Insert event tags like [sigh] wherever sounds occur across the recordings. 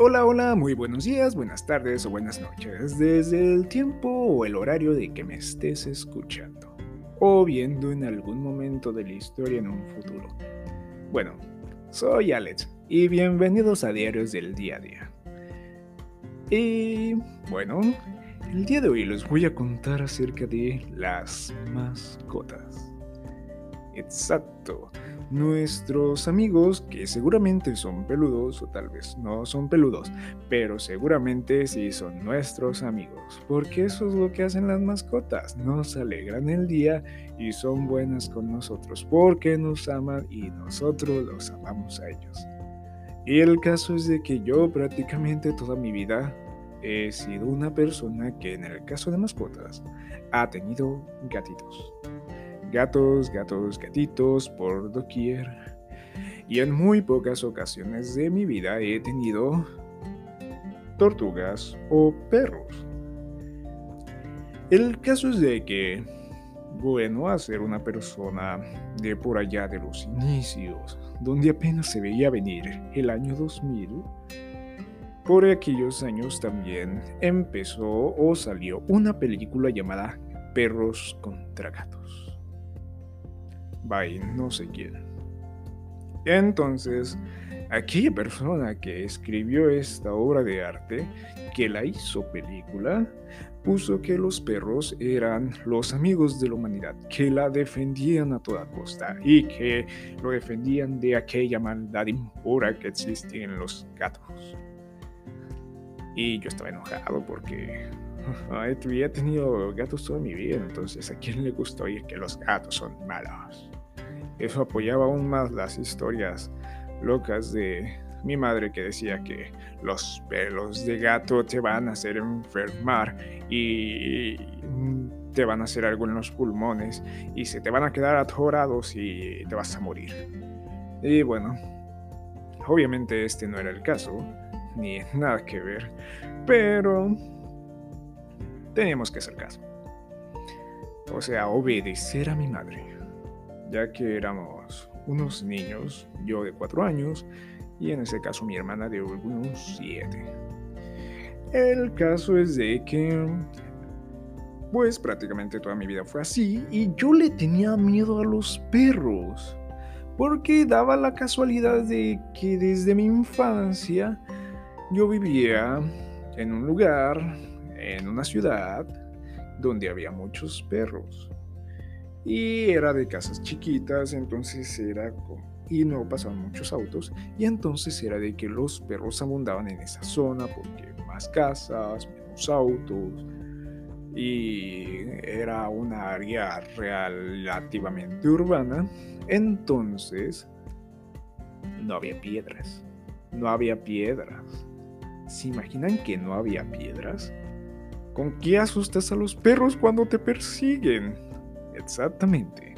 Hola, hola, muy buenos días, buenas tardes o buenas noches, desde el tiempo o el horario de que me estés escuchando, o viendo en algún momento de la historia en un futuro. Bueno, soy Alex y bienvenidos a Diarios del Día a Día. Y bueno, el día de hoy les voy a contar acerca de las mascotas. Exacto, nuestros amigos que seguramente son peludos o tal vez no son peludos, pero seguramente sí son nuestros amigos, porque eso es lo que hacen las mascotas, nos alegran el día y son buenas con nosotros, porque nos aman y nosotros los amamos a ellos. Y el caso es de que yo prácticamente toda mi vida he sido una persona que en el caso de mascotas ha tenido gatitos. Gatos, gatos, gatitos por doquier. Y en muy pocas ocasiones de mi vida he tenido tortugas o perros. El caso es de que, bueno, a ser una persona de por allá de los inicios, donde apenas se veía venir el año 2000, por aquellos años también empezó o salió una película llamada Perros contra Gatos by no sé quién. Entonces, aquella persona que escribió esta obra de arte, que la hizo película, puso que los perros eran los amigos de la humanidad, que la defendían a toda costa y que lo defendían de aquella maldad impura que existe en los gatos. Y yo estaba enojado porque ay, he tenido gatos toda mi vida, entonces a quién le gusta oír que los gatos son malos. Eso apoyaba aún más las historias locas de mi madre que decía que los pelos de gato te van a hacer enfermar y te van a hacer algo en los pulmones y se te van a quedar atorados y te vas a morir. Y bueno, obviamente este no era el caso, ni nada que ver, pero teníamos que hacer caso. O sea, obedecer a mi madre ya que éramos unos niños, yo de cuatro años y en ese caso mi hermana de unos siete. El caso es de que, pues prácticamente toda mi vida fue así y yo le tenía miedo a los perros, porque daba la casualidad de que desde mi infancia yo vivía en un lugar, en una ciudad, donde había muchos perros y era de casas chiquitas, entonces era y no pasaban muchos autos y entonces era de que los perros abundaban en esa zona porque más casas, menos autos y era una área relativamente urbana, entonces no había piedras, no había piedras. ¿Se imaginan que no había piedras? ¿Con qué asustas a los perros cuando te persiguen? Exactamente.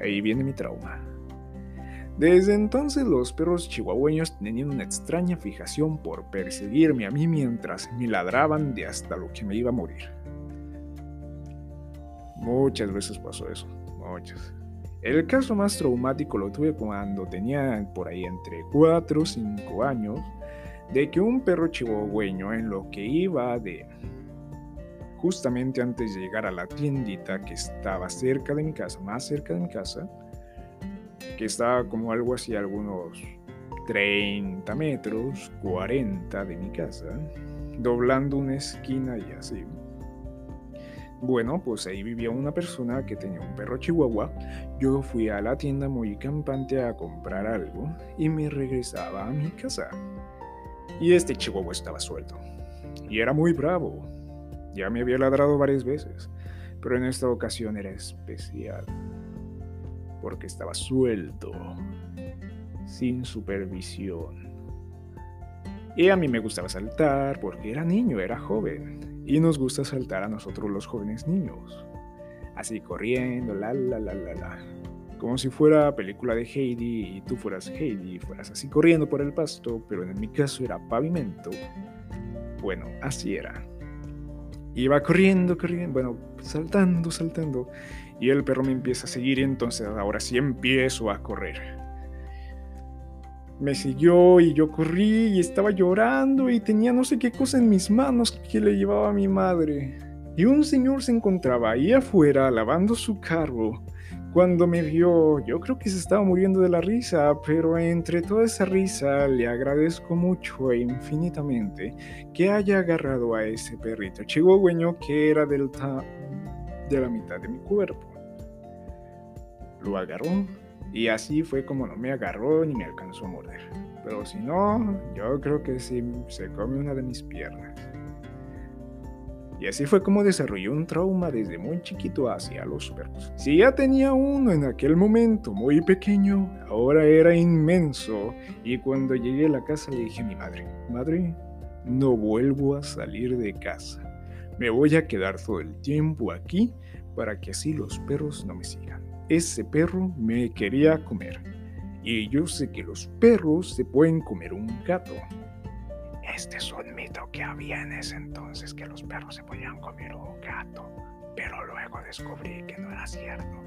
Ahí viene mi trauma. Desde entonces los perros chihuahueños tenían una extraña fijación por perseguirme a mí mientras me ladraban de hasta lo que me iba a morir. Muchas veces pasó eso, muchas. El caso más traumático lo tuve cuando tenía por ahí entre 4 o 5 años, de que un perro chihuahueño en lo que iba de justamente antes de llegar a la tiendita que estaba cerca de mi casa, más cerca de mi casa, que estaba como algo así, algunos 30 metros, 40 de mi casa, doblando una esquina y así. Bueno, pues ahí vivía una persona que tenía un perro chihuahua. Yo fui a la tienda muy campante a comprar algo y me regresaba a mi casa. Y este chihuahua estaba suelto. Y era muy bravo. Ya me había ladrado varias veces, pero en esta ocasión era especial, porque estaba suelto, sin supervisión. Y a mí me gustaba saltar porque era niño, era joven, y nos gusta saltar a nosotros los jóvenes niños. Así corriendo, la la la la la. Como si fuera película de Heidi y tú fueras Heidi y fueras así corriendo por el pasto, pero en mi caso era pavimento. Bueno, así era. Iba corriendo, corriendo, bueno, saltando, saltando. Y el perro me empieza a seguir y entonces ahora sí empiezo a correr. me siguió y yo corrí y estaba llorando y tenía no sé qué cosa en mis manos que le llevaba a mi madre. Y un señor se encontraba ahí afuera lavando su carro. Cuando me vio, yo creo que se estaba muriendo de la risa, pero entre toda esa risa le agradezco mucho e infinitamente que haya agarrado a ese perrito chihuahueño que era del de la mitad de mi cuerpo. Lo agarró y así fue como no me agarró ni me alcanzó a morder. Pero si no, yo creo que sí se come una de mis piernas. Y así fue como desarrolló un trauma desde muy chiquito hacia los perros. Si ya tenía uno en aquel momento muy pequeño, ahora era inmenso. Y cuando llegué a la casa le dije a mi madre, madre, no vuelvo a salir de casa. Me voy a quedar todo el tiempo aquí para que así los perros no me sigan. Ese perro me quería comer. Y yo sé que los perros se pueden comer un gato. Este es un mito que había en ese entonces, que los perros se podían comer un gato. Pero luego descubrí que no era cierto.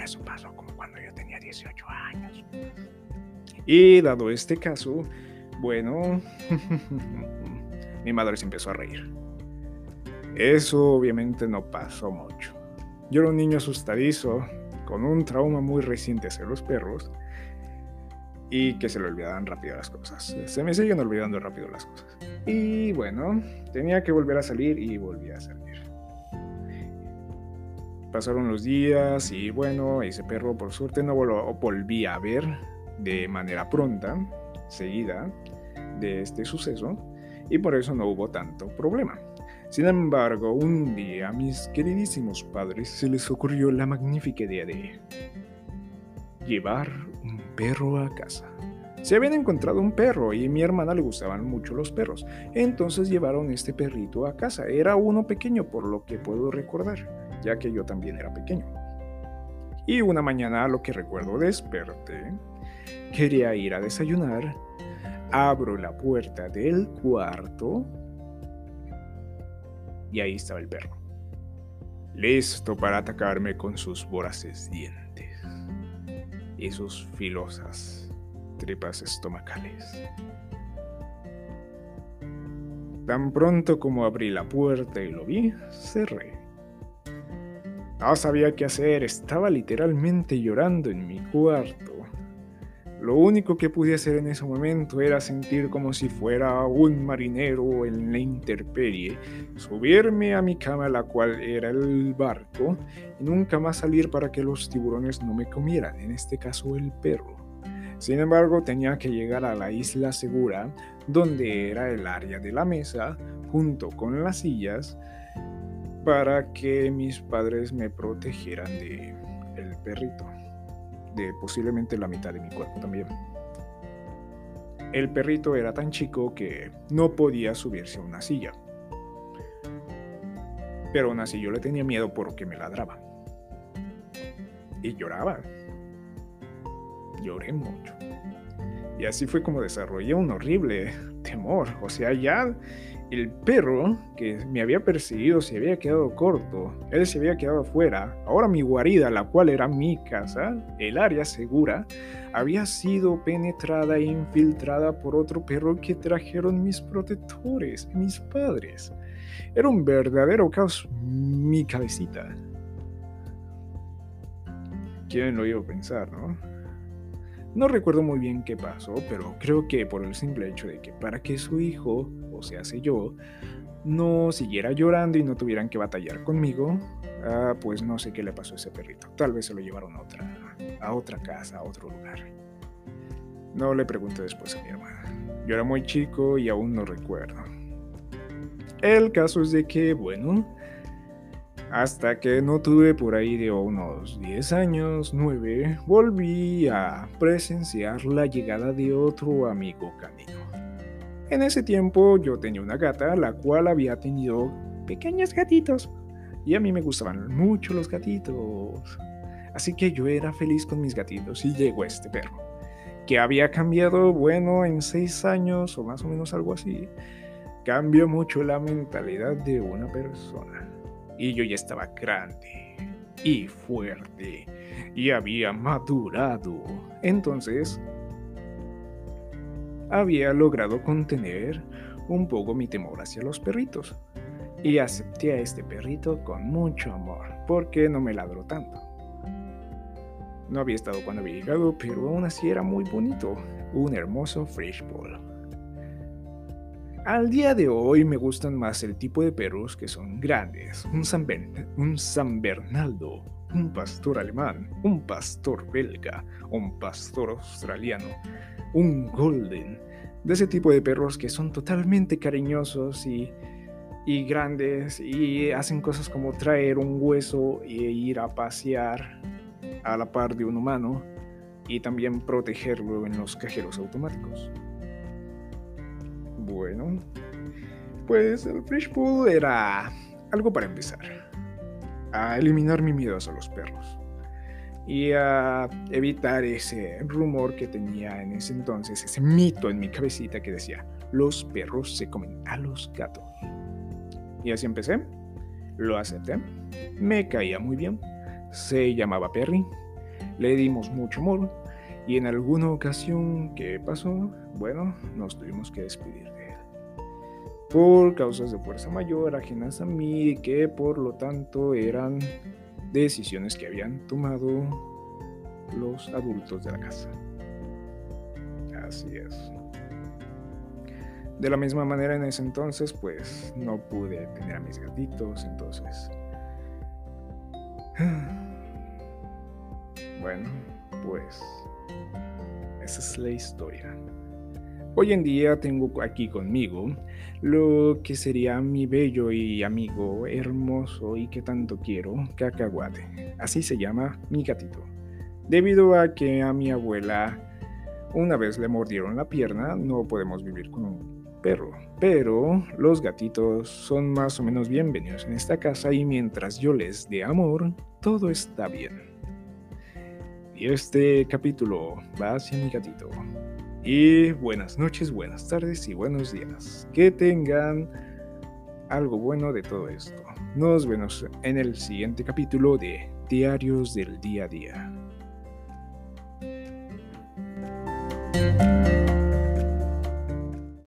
Eso pasó como cuando yo tenía 18 años. Y dado este caso, bueno, [laughs] mi madre se empezó a reír. Eso obviamente no pasó mucho. Yo era un niño asustadizo, con un trauma muy reciente hacia los perros y que se le olvidaban rápido las cosas. Se me siguen olvidando rápido las cosas. Y bueno, tenía que volver a salir y volví a salir. Pasaron los días y bueno, ese perro por suerte no volví a ver de manera pronta, seguida de este suceso y por eso no hubo tanto problema. Sin embargo, un día a mis queridísimos padres se les ocurrió la magnífica idea de llevar perro a casa. Se habían encontrado un perro y a mi hermana le gustaban mucho los perros, entonces llevaron este perrito a casa. Era uno pequeño por lo que puedo recordar, ya que yo también era pequeño. Y una mañana, lo que recuerdo, desperté, quería ir a desayunar, abro la puerta del cuarto y ahí estaba el perro, listo para atacarme con sus voraces dientes y sus filosas tripas estomacales. Tan pronto como abrí la puerta y lo vi, cerré. No sabía qué hacer, estaba literalmente llorando en mi cuarto. Lo único que pude hacer en ese momento era sentir como si fuera un marinero en la intemperie, subirme a mi cama, la cual era el barco, y nunca más salir para que los tiburones no me comieran, en este caso el perro. Sin embargo, tenía que llegar a la isla segura, donde era el área de la mesa, junto con las sillas, para que mis padres me protegieran de el perrito de posiblemente la mitad de mi cuerpo también. El perrito era tan chico que no podía subirse a una silla. Pero aún así yo le tenía miedo porque me ladraba. Y lloraba. Lloré mucho. Y así fue como desarrollé un horrible temor. O sea, ya el perro que me había perseguido se había quedado corto, él se había quedado afuera. Ahora mi guarida, la cual era mi casa, el área segura, había sido penetrada e infiltrada por otro perro que trajeron mis protectores, mis padres. Era un verdadero caos mi cabecita. ¿Quién lo iba a pensar, no? No recuerdo muy bien qué pasó, pero creo que por el simple hecho de que para que su hijo, se yo, no siguiera llorando y no tuvieran que batallar conmigo, ah, pues no sé qué le pasó a ese perrito. Tal vez se lo llevaron a otra, a otra casa, a otro lugar. No le pregunté después a mi hermana. Yo era muy chico y aún no recuerdo. El caso es de que, bueno, hasta que no tuve por ahí de unos 10 años, 9, volví a presenciar la llegada de otro amigo canino. En ese tiempo yo tenía una gata, la cual había tenido pequeños gatitos. Y a mí me gustaban mucho los gatitos. Así que yo era feliz con mis gatitos y llegó este perro. Que había cambiado, bueno, en 6 años o más o menos algo así. Cambió mucho la mentalidad de una persona y yo ya estaba grande y fuerte y había madurado. Entonces, había logrado contener un poco mi temor hacia los perritos. Y acepté a este perrito con mucho amor, porque no me ladró tanto. No había estado cuando había llegado, pero aún así era muy bonito. Un hermoso fresh. Al día de hoy me gustan más el tipo de perros que son grandes, un San, un San Bernardo, un pastor alemán, un pastor belga, un pastor australiano, un golden, de ese tipo de perros que son totalmente cariñosos y, y grandes y hacen cosas como traer un hueso e ir a pasear a la par de un humano y también protegerlo en los cajeros automáticos. Bueno, pues el Fresh Pool era algo para empezar. A eliminar mi miedo a los perros. Y a evitar ese rumor que tenía en ese entonces, ese mito en mi cabecita que decía, los perros se comen a los gatos. Y así empecé. Lo acepté. Me caía muy bien. Se llamaba Perry. Le dimos mucho amor. Y en alguna ocasión que pasó, bueno, nos tuvimos que despedir por causas de fuerza mayor ajenas a mí, que por lo tanto eran decisiones que habían tomado los adultos de la casa. Así es. De la misma manera en ese entonces, pues no pude tener a mis gatitos, entonces... [sighs] Bueno, pues esa es la historia. Hoy en día tengo aquí conmigo lo que sería mi bello y amigo hermoso y que tanto quiero, Cacahuate. Así se llama mi gatito. Debido a que a mi abuela una vez le mordieron la pierna, no podemos vivir con un perro. Pero los gatitos son más o menos bienvenidos en esta casa y mientras yo les dé amor, todo está bien. Y este capítulo va hacia mi gatito. Y buenas noches, buenas tardes y buenos días. Que tengan algo bueno de todo esto. Nos vemos en el siguiente capítulo de Diarios del Día a Día.